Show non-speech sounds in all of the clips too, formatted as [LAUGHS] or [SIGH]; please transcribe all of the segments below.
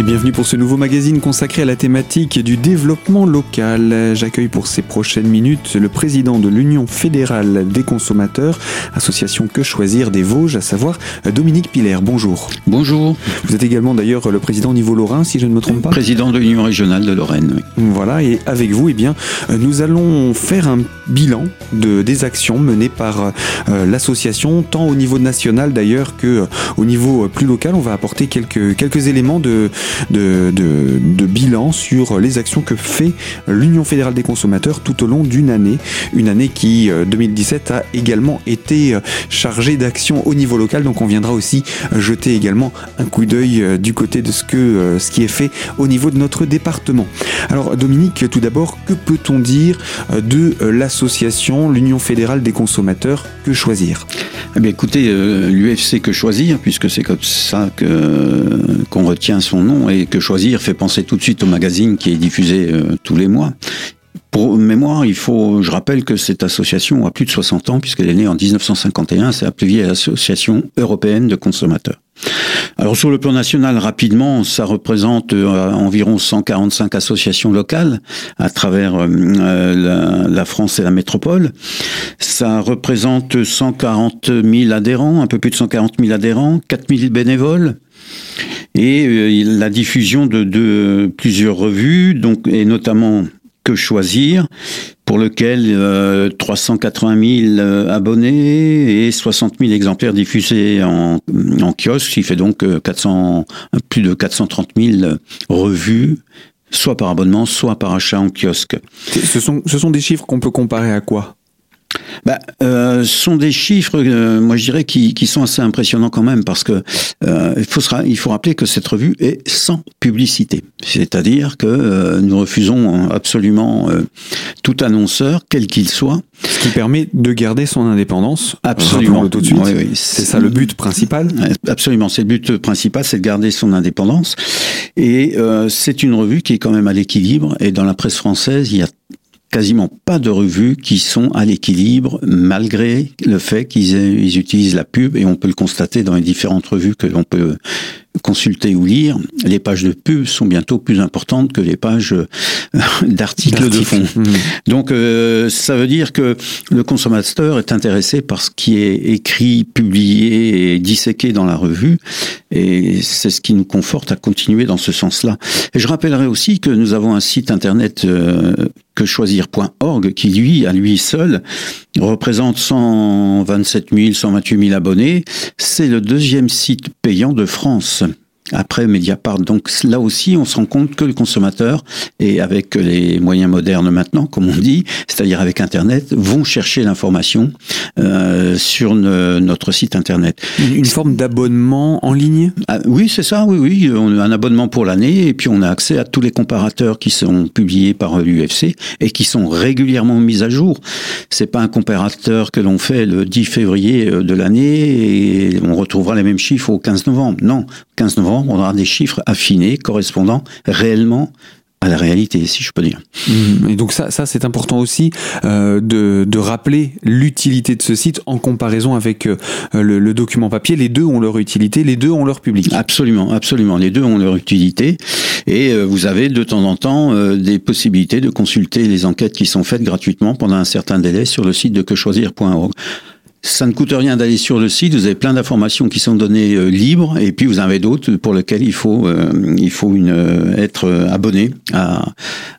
Et bienvenue pour ce nouveau magazine consacré à la thématique du développement local. J'accueille pour ces prochaines minutes le président de l'Union fédérale des consommateurs, association Que choisir des Vosges, à savoir Dominique Piller. Bonjour. Bonjour. Vous êtes également d'ailleurs le président au niveau lorrain, si je ne me trompe pas. Président de l'Union régionale de Lorraine. Oui. Voilà, et avec vous, eh bien, nous allons faire un bilan de, des actions menées par euh, l'association, tant au niveau national d'ailleurs que euh, au niveau plus local. On va apporter quelques, quelques éléments de, de, bilan sur les actions que fait l'Union fédérale des consommateurs tout au long d'une année. Une année qui, 2017, a également été chargée d'actions au niveau local. Donc on viendra aussi jeter également un coup d'œil du côté de ce, que, ce qui est fait au niveau de notre département. Alors Dominique, tout d'abord, que peut-on dire de l'association, l'Union fédérale des consommateurs Que choisir? Eh bien, écoutez, euh, l'UFC Que choisir, puisque c'est comme ça que qu'on retient son nom, et Que choisir fait penser tout de suite au magazine qui est diffusé euh, tous les mois. Pour mémoire, il faut, je rappelle que cette association a plus de 60 ans, puisqu'elle est née en 1951, c'est la plus vieille association européenne de consommateurs. Alors sur le plan national, rapidement, ça représente euh, environ 145 associations locales à travers euh, la, la, France et la métropole. Ça représente 140 000 adhérents, un peu plus de 140 000 adhérents, 4 000 bénévoles et euh, la diffusion de, de, plusieurs revues, donc et notamment que choisir, pour lequel euh, 380 000 abonnés et 60 000 exemplaires diffusés en, en kiosque, ce qui fait donc 400, plus de 430 000 revues soit par abonnement, soit par achat en kiosque. Ce sont, ce sont des chiffres qu'on peut comparer à quoi? Bah, euh, sont des chiffres, euh, moi je dirais, qui, qui, sont assez impressionnants quand même, parce que euh, il, faut se, il faut rappeler que cette revue est sans publicité. C'est-à-dire que euh, nous refusons absolument euh, tout annonceur, quel qu'il soit. Ce qui permet de garder son indépendance. Absolument. tout de suite. Oui, oui. C'est ça le but principal. Absolument. C'est le but principal, c'est de garder son indépendance. Et c'est une revue qui est quand même à l'équilibre. Et dans la presse française, il y a quasiment pas de revues qui sont à l'équilibre malgré le fait qu'ils ils utilisent la pub et on peut le constater dans les différentes revues que l'on peut consulter ou lire, les pages de pub sont bientôt plus importantes que les pages euh, d'articles de fond. Mmh. Donc euh, ça veut dire que le consommateur est intéressé par ce qui est écrit, publié et disséqué dans la revue et c'est ce qui nous conforte à continuer dans ce sens-là. Et je rappellerai aussi que nous avons un site internet euh, choisir.org qui lui, à lui seul, représente 127 000, 128 000 abonnés. C'est le deuxième site payant de France après Mediapart. Donc là aussi, on se rend compte que le consommateur, et avec les moyens modernes maintenant, comme on dit, c'est-à-dire avec Internet, vont chercher l'information euh, sur ne, notre site Internet. Une forme d'abonnement en ligne? Ah, Oui, c'est ça, oui, oui. On a un abonnement pour l'année, et puis on a accès à tous les comparateurs qui sont publiés par l'UFC et qui sont régulièrement mis à jour. C'est pas un comparateur que l'on fait le 10 février de l'année et on retrouvera les mêmes chiffres au 15 novembre. Non, 15 novembre, on aura des chiffres affinés correspondant réellement à la réalité, si je peux dire. Mmh. Et donc ça, ça c'est important aussi euh, de, de, rappeler l'utilité de ce site en comparaison avec euh, le, le, document papier. Les deux ont leur utilité, les deux ont leur public. Absolument, absolument. Les deux ont leur utilité. Et euh, vous avez de temps en temps des possibilités de consulter les enquêtes qui sont faites gratuitement pendant un certain délai sur le site de quechoisir.org. Ça ne coûte rien d'aller sur le site. Vous avez plein d'informations qui sont données euh, libres, et puis vous en avez d'autres pour lesquelles il faut euh, il faut une, euh, être abonné à,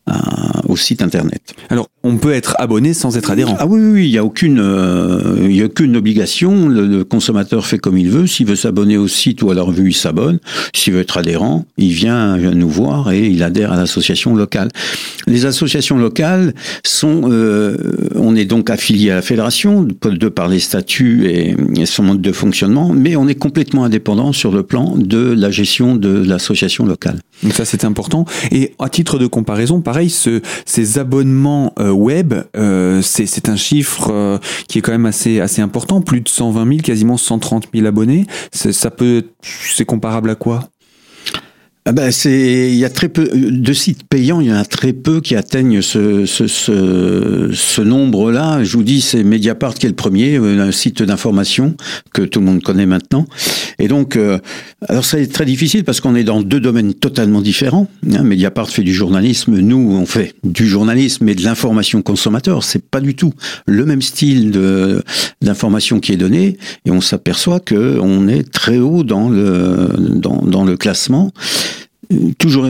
à, au site internet. Alors, on peut être abonné sans être adhérent. Ah oui, oui, il y a aucune euh, il y a aucune obligation. Le, le, consommateur fait comme il veut. S'il veut s'abonner au site ou à la revue, il s'abonne. S'il veut être adhérent, il vient, vient nous voir et il adhère à l'association locale. Les associations locales sont, euh, on est donc affilié à la fédération de par les statuts et, son mode de fonctionnement, mais on est complètement indépendant sur le plan de la gestion de l'association locale. Donc ça c'est important. Et à titre de comparaison, pareil, ce, ces abonnements euh, web, euh, c'est un chiffre euh, qui est quand même assez assez important, plus de 120 000, quasiment 130 000 abonnés. Ça peut, c'est comparable à quoi? Ah ben c'est, il y a très peu de sites payants, il y en a très peu qui atteignent ce, ce, ce, ce nombre-là. Je vous dis, c'est Mediapart qui est le premier, euh, un site d'information que tout le monde connaît maintenant. Et donc, euh, alors c'est très difficile parce qu'on est dans deux domaines totalement différents. Hein, Mediapart fait du journalisme, nous on fait du journalisme et de l'information consommateur. C'est pas du tout le même style d'information qui est donné, et on s'aperçoit que on est très haut dans le dans, dans le classement toujours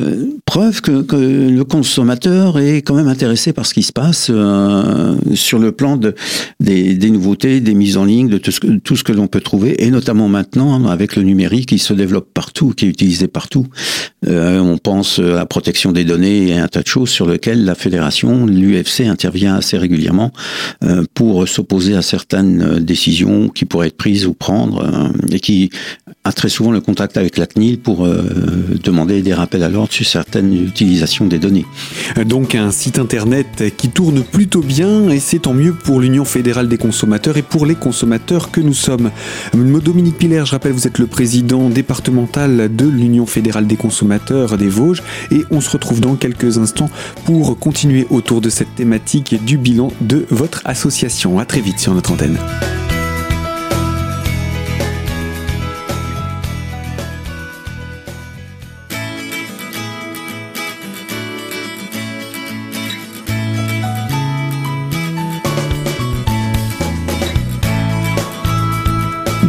preuve que, le consommateur est quand même intéressé par ce qui se passe euh, sur le plan de, des, nouveautés, des mises en ligne, de tout ce que, que l'on peut trouver, et notamment maintenant avec le numérique qui se développe partout, qui est utilisé partout. Euh, on pense à la protection des données et un tas de choses sur lesquelles la fédération, l'UFC intervient assez régulièrement euh, pour s'opposer à certaines décisions qui pourraient être prises ou prendre, et qui a très souvent le contact avec la CNIL pour demander des rappels à l'ordre sur certaines utilisations des données. Donc un site internet qui tourne plutôt bien et c'est tant mieux pour l'Union fédérale des consommateurs et pour les consommateurs que nous sommes. Dominique Piller, je rappelle, vous êtes le président départemental de l'Union fédérale des consommateurs des Vosges et on se retrouve dans quelques instants pour continuer autour de cette thématique du bilan de votre association. À très vite sur notre antenne.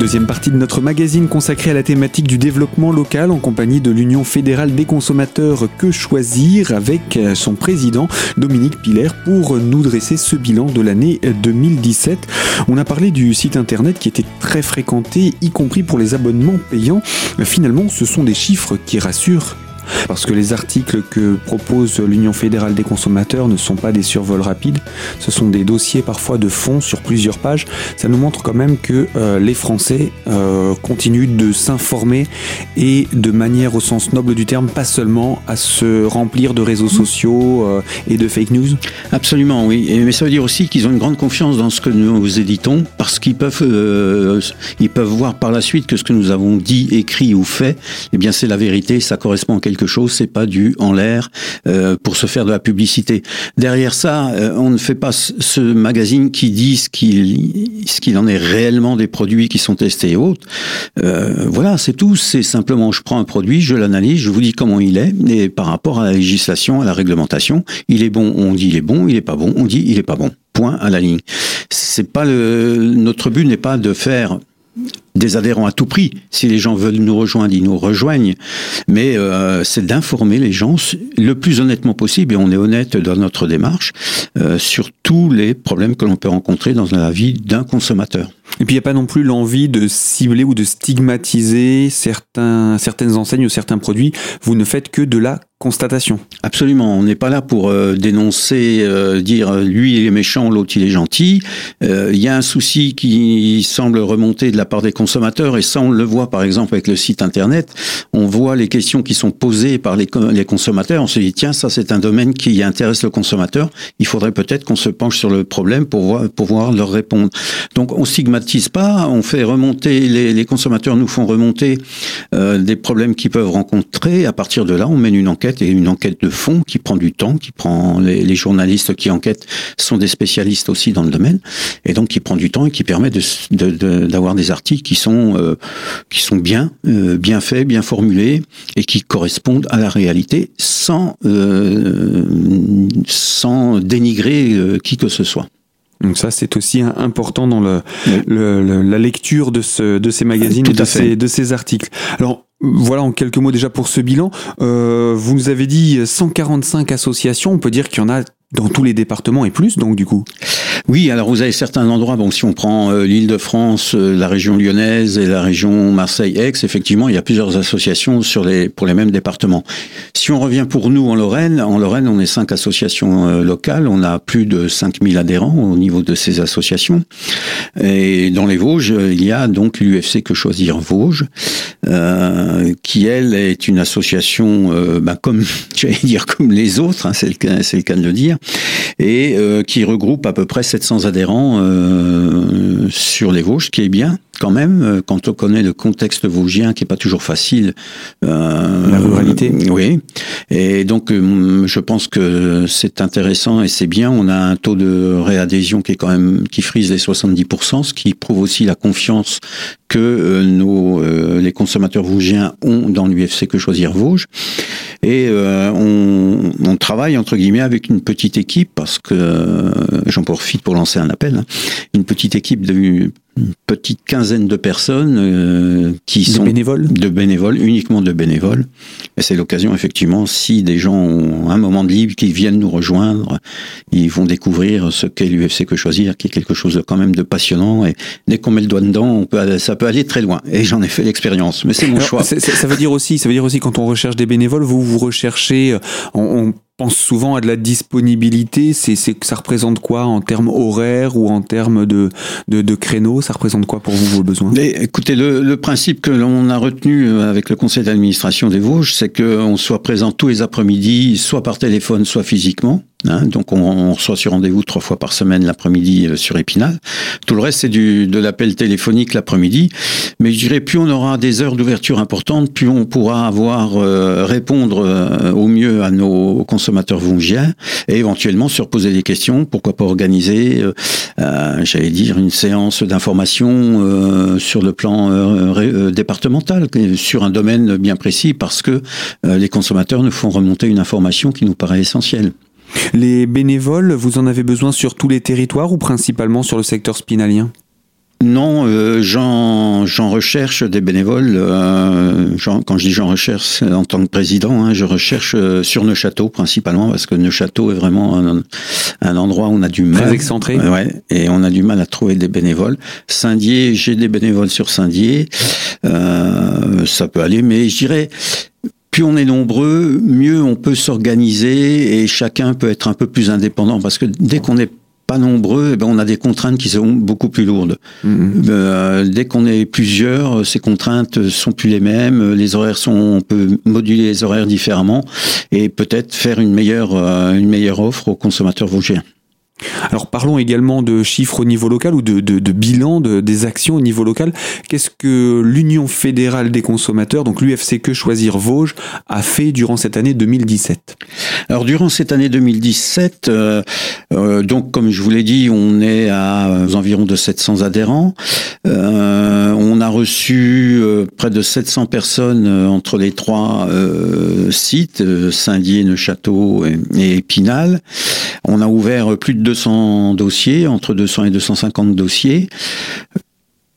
Deuxième partie de notre magazine consacrée à la thématique du développement local en compagnie de l'Union fédérale des consommateurs Que choisir avec son président Dominique Piller pour nous dresser ce bilan de l'année 2017. On a parlé du site internet qui était très fréquenté, y compris pour les abonnements payants. Finalement, ce sont des chiffres qui rassurent parce que les articles que propose l'Union fédérale des consommateurs ne sont pas des survols rapides, ce sont des dossiers parfois de fond sur plusieurs pages. Ça nous montre quand même que euh, les Français euh, continuent de s'informer et de manière au sens noble du terme, pas seulement à se remplir de réseaux sociaux euh, et de fake news. Absolument, oui. Mais ça veut dire aussi qu'ils ont une grande confiance dans ce que nous éditons parce qu'ils peuvent, ils peuvent voir par la suite que ce que nous avons dit, écrit ou fait, eh bien c'est la vérité, ça correspond à quelque chose, c'est pas du en l'air euh, pour se faire de la publicité. Derrière ça, euh, on ne fait pas ce magazine qui dit ce qu'il ce qu'il en est réellement des produits qui sont testés et autres. Euh, voilà, c'est tout. C'est simplement, je prends un produit, je l'analyse, je vous dis comment il est, et par rapport à la législation, à la réglementation, il est bon, on dit il est bon, il est pas bon, on dit il est pas bon. Point à la ligne. C'est pas le notre but n'est pas de faire des adhérents à tout prix. Si les gens veulent nous rejoindre, ils nous rejoignent. Mais euh, c'est d'informer les gens le plus honnêtement possible, et on est honnête dans notre démarche, euh, sur tous les problèmes que l'on peut rencontrer dans la vie d'un consommateur. Et puis il n'y a pas non plus l'envie de cibler ou de stigmatiser certains, certaines enseignes ou certains produits. Vous ne faites que de la constatation. Absolument. On n'est pas là pour euh, dénoncer, euh, dire lui il est méchant, l'autre il est gentil. Euh, Il y a un souci qui semble remonter de la part des consommateurs et ça on le voit par exemple avec le site internet. On voit les questions qui sont posées par les, consommateurs. On se dit tiens ça c'est un domaine qui intéresse le consommateur. Il faudrait peut-être qu'on se penche sur le problème pour voir, pouvoir leur répondre. Donc on stigmatise pas, on fait remonter les, les consommateurs nous font remonter euh, des problèmes qu'ils peuvent rencontrer. À partir de là on mène une enquête et une enquête de fond qui prend du temps, qui prend les, journalistes qui enquêtent sont des spécialistes aussi dans le domaine, et donc qui prend du temps et qui permet d'avoir de, de, des articles qui sont euh, qui sont bien euh, bien faits, bien formulés et qui correspondent à la réalité sans euh, sans dénigrer euh, qui que ce soit. Donc ça, c'est aussi important dans le, oui. le, le, la lecture de, ce, de ces magazines et de ces, de ces articles. Alors, voilà en quelques mots déjà pour ce bilan. Euh, vous nous avez dit 145 associations. On peut dire qu'il y en a dans tous les départements et plus, donc du coup Oui, alors vous avez certains endroits, bon, si on prend euh, l'île de France, euh, la région lyonnaise et la région Marseille-Aix, effectivement, il y a plusieurs associations sur les, pour les mêmes départements. Si on revient pour nous en Lorraine, en Lorraine, on est cinq associations euh, locales, on a plus de 5000 adhérents au niveau de ces associations. Et dans les Vosges, il y a donc l'UFC Que Choisir Vosges, qui, elle, est une association, bah, comme, [LAUGHS] j'allais dire, comme les autres, hein, c'est le, le cas de le dire, et euh, qui regroupe à peu près 700 adhérents euh, sur les Vosges, ce qui est bien quand même, quand on connaît le contexte vosgien qui est pas toujours facile. la ruralité. oui. Et donc, je pense que c'est intéressant et c'est bien. On a un taux de réadhésion qui est quand même qui frise les 70%, ce qui prouve aussi la confiance que euh, nos, euh, les consommateurs vosgiens ont dans l'UFC Que Choisir Vosges. Et euh, on, travaille entre guillemets avec une petite équipe parce que j'en profite pour lancer un appel. Hein, une petite équipe de une petite quinzaine de personnes euh, qui sont bénévoles? de bénévoles uniquement de bénévoles. Et c'est l'occasion effectivement si des gens ont un moment de libre qui viennent nous rejoindre ils vont découvrir ce qu'est l'UFC que choisir qui est quelque chose de, quand même de passionnant. Et dès qu'on met le doigt dedans on peut ça peut aller très loin. Et j'en ai fait l'expérience. Mais c'est mon choix. ça veut dire aussi ça veut dire aussi quand on recherche des bénévoles vous vous recherchez on pense souvent à de la disponibilité. C'est, ça représente quoi en termes horaires ou en termes de, de, créneaux? Ça représente quoi pour vous vos besoins? Écoutez, le, le, principe que l'on a retenu euh, avec le conseil d'administration des Vosges, c'est qu'on soit présent tous les après-midi, soit par téléphone, soit physiquement. Hein, donc on, reçoit sur rendez-vous trois fois par semaine l'après-midi euh, sur Épinal. Tout le reste c'est du de l'appel téléphonique l'après-midi. Mais je dirais plus on aura des heures d'ouverture importantes, plus on pourra avoir euh, répondre euh, au mieux à nos consommateurs vosgiens et éventuellement se reposer des questions. Pourquoi pas organiser, j'allais dire une séance d'information sur le plan départemental sur un domaine bien précis parce que les consommateurs nous font remonter une information qui nous paraît essentielle. Les bénévoles, vous en avez besoin sur tous les territoires ou principalement sur le secteur spinalien? Non, euh, j'en recherche des bénévoles. Euh, quand je dis j'en recherche en tant que président, hein, je recherche euh, sur Neuchâteau principalement parce que Neuchâteau est vraiment un, un endroit où on a du mal. Très excentré. Ouais, et on a du mal à trouver des bénévoles. Saint-Dié, j'ai des bénévoles sur Saint-Dié. ça peut aller, mais je dirais plus on est nombreux, mieux on peut s'organiser et chacun peut être un peu plus indépendant parce que dès qu'on n'est pas nombreux, eh ben on a des contraintes qui sont beaucoup plus lourdes. Mm-hmm. Euh, dès qu'on est plusieurs, ces contraintes sont plus les mêmes. Les horaires sont, on peut moduler les horaires différemment et peut-être faire une meilleure, euh, une meilleure offre aux consommateurs vosgiens. Alors parlons également de chiffres au niveau local ou de, bilan de, des actions au niveau local. Qu'est-ce que l'Union fédérale des consommateurs, donc l'UFC Que Choisir Vosges, a fait durant cette année 2017 Alors durant cette année 2017, euh, euh, donc comme je vous l'ai dit, on est à euh, environ de 700 adhérents. on a reçu près de 700 personnes entre les trois sites, Saint-Dié, Neuchâteau et, et Épinal. On a ouvert plus de 200 dossiers, entre 200 et 250 dossiers.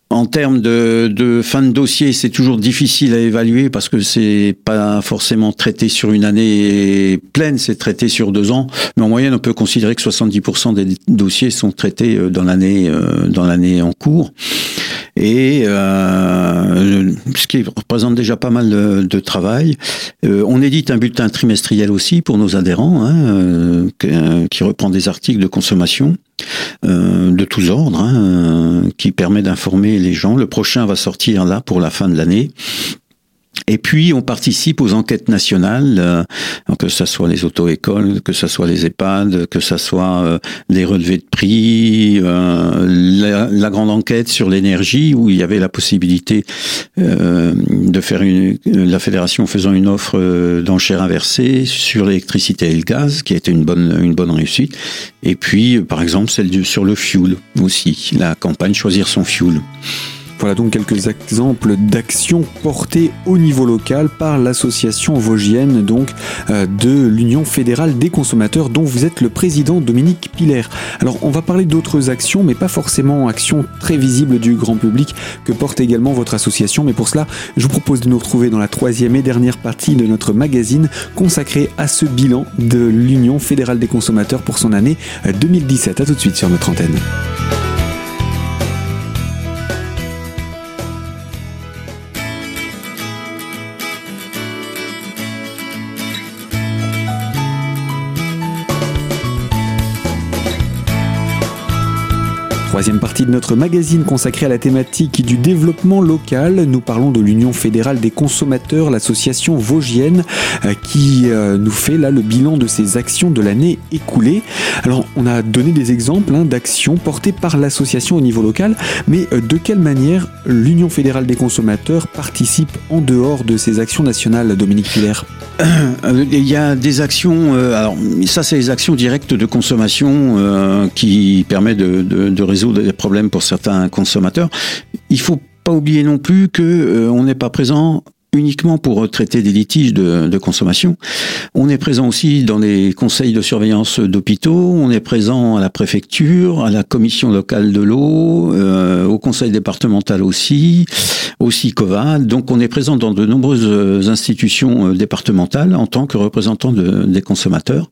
En termes de, fin de dossier, c'est toujours difficile à évaluer parce que c'est pas forcément traité sur une année pleine, c'est traité sur deux ans. Mais en moyenne, on peut considérer que 70% des dossiers sont traités euh, dans l'année euh, dans l'année en cours et euh, ce qui représente déjà pas mal de, travail. Euh, on édite un bulletin trimestriel aussi pour nos adhérents, hein, euh, qui reprend des articles de consommation de tous ordres, hein, qui permet d'informer les gens. Le prochain va sortir là pour la fin de l'année. Et puis, on participe aux enquêtes nationales, euh, que ce soit les auto-écoles, que ce soit les EHPAD, que ce soit euh, les relevés de prix, euh, la, grande enquête sur l'énergie, où il y avait la possibilité de faire une, la fédération faisant une offre d'enchères inversée sur l'électricité et le gaz, qui a été une bonne, une bonne réussite. Et puis, par exemple, celle sur le fuel aussi, la campagne Choisir son fuel. Voilà donc quelques exemples d'actions portées au niveau local par l'association vosgienne donc euh, de l'Union fédérale des consommateurs dont vous êtes le président Dominique Piller. Alors on va parler d'autres actions mais pas forcément actions très visibles du grand public que porte également votre association mais pour cela je vous propose de nous retrouver dans la troisième et dernière partie de notre magazine consacré à ce bilan de l'Union fédérale des consommateurs pour son année 2017. A tout de suite sur notre antenne. Troisième partie de notre magazine consacrée à la thématique du développement local. Nous parlons de l'Union fédérale des consommateurs, l'association vosgienne, euh, qui euh, nous fait là le bilan de ses actions de l'année écoulée. Alors, on a donné des exemples hein, d'actions portées par l'association au niveau local, mais euh, de quelle manière l'Union fédérale des consommateurs participe en dehors de ces actions nationales, Dominique Hilaire Il y a des actions, alors ça c'est les actions directes de consommation qui permettent de, de résoudre des problèmes pour certains consommateurs. Il faut pas oublier non plus que euh, on n'est pas présent uniquement pour traiter des litiges de, consommation. On est présent aussi dans les conseils de surveillance d'hôpitaux, on est présent à la préfecture, à la commission locale de l'eau, euh, au conseil départemental aussi, aussi COVAD. Donc on est présent dans de nombreuses institutions euh, départementales en tant que représentant de, des consommateurs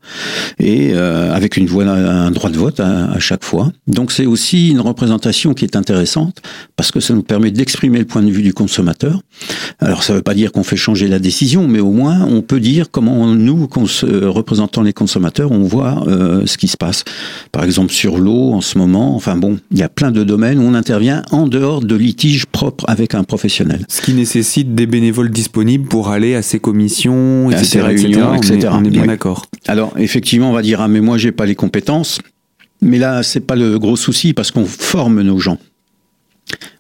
et euh, avec une voix, un droit de vote à, à chaque fois. Donc c'est aussi une représentation qui est intéressante parce que ça nous permet d'exprimer le point de vue du consommateur. Alors ça veut pas dire qu'on fait changer la décision, mais au moins on peut dire comment nous, représentant les consommateurs, on voit euh, ce qui se passe. Par exemple sur l'eau en ce moment. Enfin bon, il y a plein de domaines où on intervient en dehors de litiges propres avec un professionnel. Ce qui nécessite des bénévoles disponibles pour aller à ces commissions, etc. À ces réunions, etc. On est, bien d'accord. Alors effectivement, on va dire ah mais moi j'ai pas les compétences. Mais là, c'est pas le gros souci parce qu'on forme nos gens.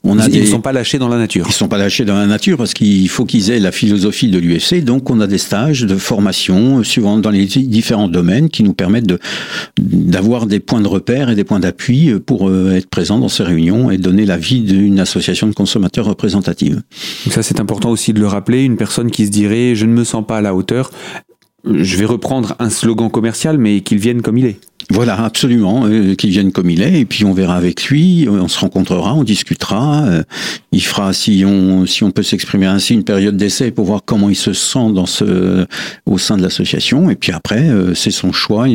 On a ils ne sont pas lâchés dans la nature. Ils ne sont pas lâchés dans la nature parce qu'il faut qu'ils aient la philosophie de l'UFC. Donc, on a des stages de formation euh, suivant dans les différents domaines qui nous permettent de d'avoir des points de repère et des points d'appui euh, pour euh, être présents dans ces réunions et donner l'avis d'une association de consommateurs représentative. ça, c'est important aussi de le rappeler. Une personne qui se dirait je ne me sens pas à la hauteur, je vais reprendre un slogan commercial, mais qu'il vienne comme il est. Voilà, absolument, euh, qu'il vienne comme il est, et puis on verra avec lui, on se rencontrera, on discutera, euh, il fera, si on, si on peut s'exprimer ainsi, une période d'essai pour voir comment il se sent dans ce, au sein de l'association, et puis après, euh, c'est son choix.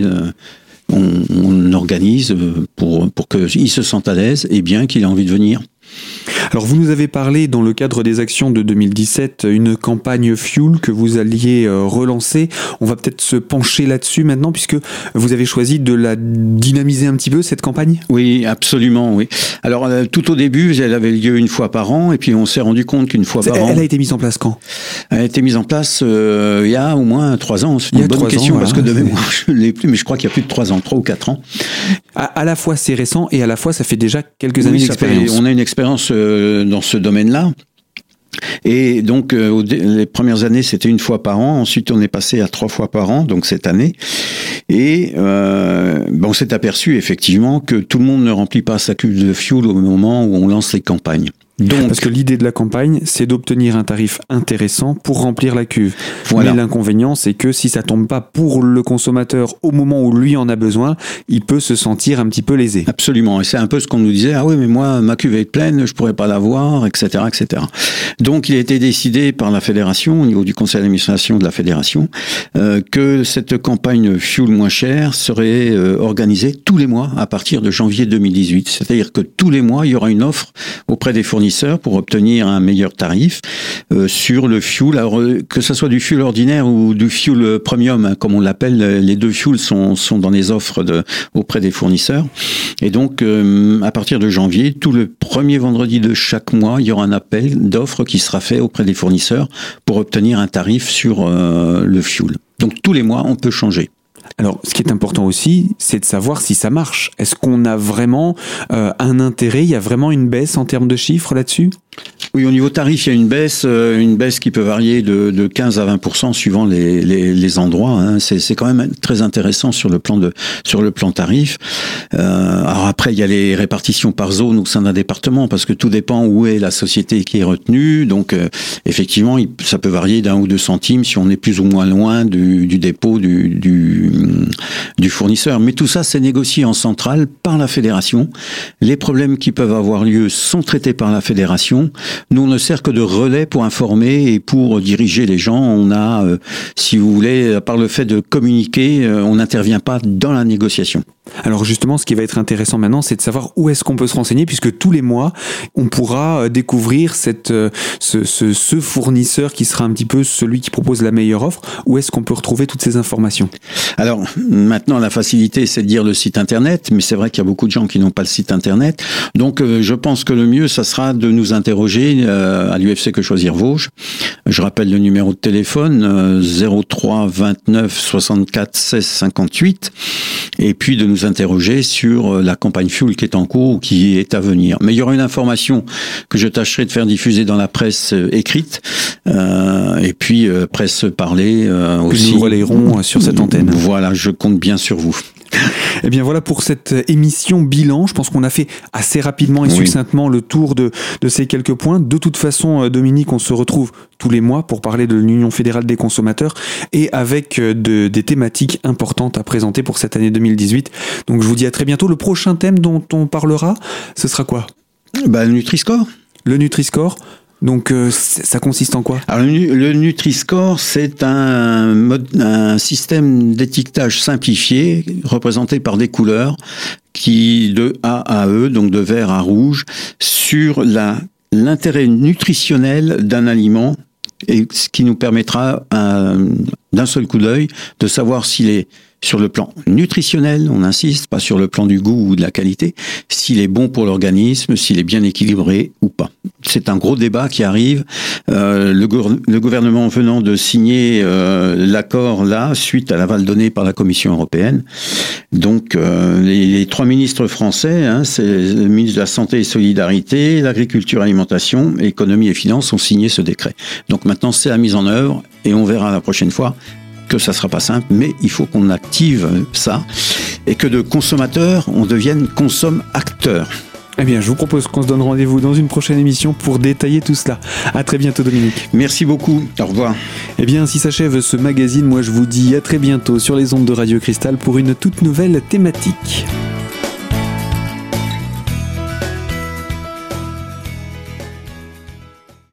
On, organise pour, pour qu'il se sente à l'aise et bien qu'il ait envie de venir. Alors vous nous avez parlé dans le cadre des actions de 2017 une campagne Fuel que vous alliez euh, relancer. On va peut-être se pencher là-dessus maintenant puisque vous avez choisi de la dynamiser un petit peu cette campagne? Oui, absolument, oui. Alors euh, tout au début, elle avait lieu une fois par an et puis on s'est rendu compte qu'une fois par elle an. Elle a été mise en place quand? Elle a été mise en place euh, il y a au moins trois ans. C'est une bonne question ans, parce que de mémoire [LAUGHS] je ne l'ai plus, mais je crois qu'il y a plus de trois ans, trois ou quatre ans. À, à la fois c'est récent et à la fois ça fait déjà quelques oui, années d'expérience. On a une expérience euh, dans ce domaine-là. Et donc, euh, les premières années, c'était une fois par an. Ensuite, on est passé à trois fois par an, donc cette année. Et euh, on s'est aperçu effectivement que tout le monde ne remplit pas sa cuve de fuel au moment où on lance les campagnes. Donc, Parce que l'idée de la campagne, c'est d'obtenir un tarif intéressant pour remplir la cuve. Voilà. Mais l'inconvénient, c'est que si ça tombe pas pour le consommateur au moment où lui en a besoin, il peut se sentir un petit peu lésé. Absolument. Et c'est un peu ce qu'on nous disait. Ah oui, mais moi, ma cuve est pleine, je pourrais pas l'avoir, etc., etc. Donc, il a été décidé par la fédération, au niveau du conseil d'administration de la fédération, euh, que cette campagne fuel moins cher serait euh, organisée tous les mois à partir de janvier 2018. C'est-à-dire que tous les mois, il y aura une offre auprès des fournisseurs pour obtenir un meilleur tarif euh, sur le fuel. Alors euh, que ce soit du fuel ordinaire ou du fuel premium, hein, comme on l'appelle, les deux fuels sont, dans les offres auprès des fournisseurs. Et donc, euh, à partir de janvier, tout le premier vendredi de chaque mois, il y aura un appel d'offres qui sera fait auprès des fournisseurs pour obtenir un tarif sur le fuel. Donc tous les mois, on peut changer. Alors, ce qui est important aussi, c'est de savoir si ça marche. Est-ce qu'on a vraiment euh, un intérêt? Il y a vraiment une baisse en termes de chiffres là-dessus? Oui, au niveau tarif, il y a une baisse, euh, une baisse qui peut varier de, de 15 à 20% suivant les, les, les endroits. Hein. C'est quand même très intéressant sur le plan de sur le plan tarif. Euh, alors après, il y a les répartitions par zone au sein d'un département parce que tout dépend où est la société qui est retenue. Donc euh, effectivement, ça peut varier d'un ou deux centimes si on est plus ou moins loin du, du dépôt du, du, du fournisseur. Mais tout ça, c'est négocié en centrale par la fédération. Les problèmes qui peuvent avoir lieu sont traités par la fédération nous, on ne sert que de relais pour informer et pour diriger les gens. On a, euh, si vous voulez, par le fait de communiquer, euh, on n'intervient pas dans la négociation. Alors justement, ce qui va être intéressant maintenant, c'est de savoir où est-ce qu'on peut se renseigner, puisque tous les mois, on pourra euh, découvrir cette, euh, ce, ce, ce, fournisseur qui sera un petit peu celui qui propose la meilleure offre. Où est-ce qu'on peut retrouver toutes ces informations? Alors maintenant, la facilité, c'est de dire le site internet, mais c'est vrai qu'il y a beaucoup de gens qui n'ont pas le site internet. Donc euh, je pense que le mieux, ça sera de nous interroger à l'UFC Que Choisir Vosges. Je rappelle le numéro de téléphone 03 29 64 16 58, et puis de nous interroger sur euh, la campagne Fuel qui est en cours ou qui est à venir. Mais il y aura une information que je tâcherai de faire diffuser dans la presse euh, écrite euh, et puis presse parlée aussi. nous relayerons sur cette antenne. Voilà, je compte bien sur vous. [LAUGHS] Eh bien voilà pour cette émission bilan. Je pense qu'on a fait assez rapidement et succinctement le tour de, de ces quelques points. De toute façon, Dominique, on se retrouve tous les mois pour parler de l'Union fédérale des consommateurs et avec de, des thématiques importantes à présenter pour cette année 2018. Donc je vous dis à très bientôt. Le prochain thème dont on parlera, ce sera quoi? Bah, Le Nutri-Score. Le Nutri-Score donc euh, ça consiste en quoi? Le, Nutri-Score, c'est un, système d'étiquetage simplifié représenté par des couleurs qui de A à E, donc de vert à rouge, sur l'intérêt nutritionnel d'un aliment et ce qui nous permettra euh, d'un seul coup d'œil de savoir s'il est sur le plan nutritionnel, on insiste, pas sur le plan du goût ou de la qualité, s'il est bon pour l'organisme, s'il est bien équilibré ou pas. C'est un gros débat qui arrive. Euh, le, gouvernement venant de signer euh, l'accord là, suite à l'aval donné par la Commission européenne. Donc euh, les, les, trois ministres français, hein, c'est le ministre de la Santé et Solidarité, l'Agriculture, Alimentation, Économie et Finances, ont signé ce décret. Donc maintenant c'est la mise en œuvre et on verra la prochaine fois que ça sera pas simple, mais il faut qu'on active ça et que de consommateur, on devienne consomme-acteur. Eh bien, je vous propose qu'on se donne rendez-vous dans une prochaine émission pour détailler tout cela. À très bientôt, Dominique. Merci beaucoup. Au revoir. Eh bien, ainsi s'achève ce magazine. Moi, je vous dis à très bientôt sur les ondes de Radio Cristal pour une toute nouvelle thématique.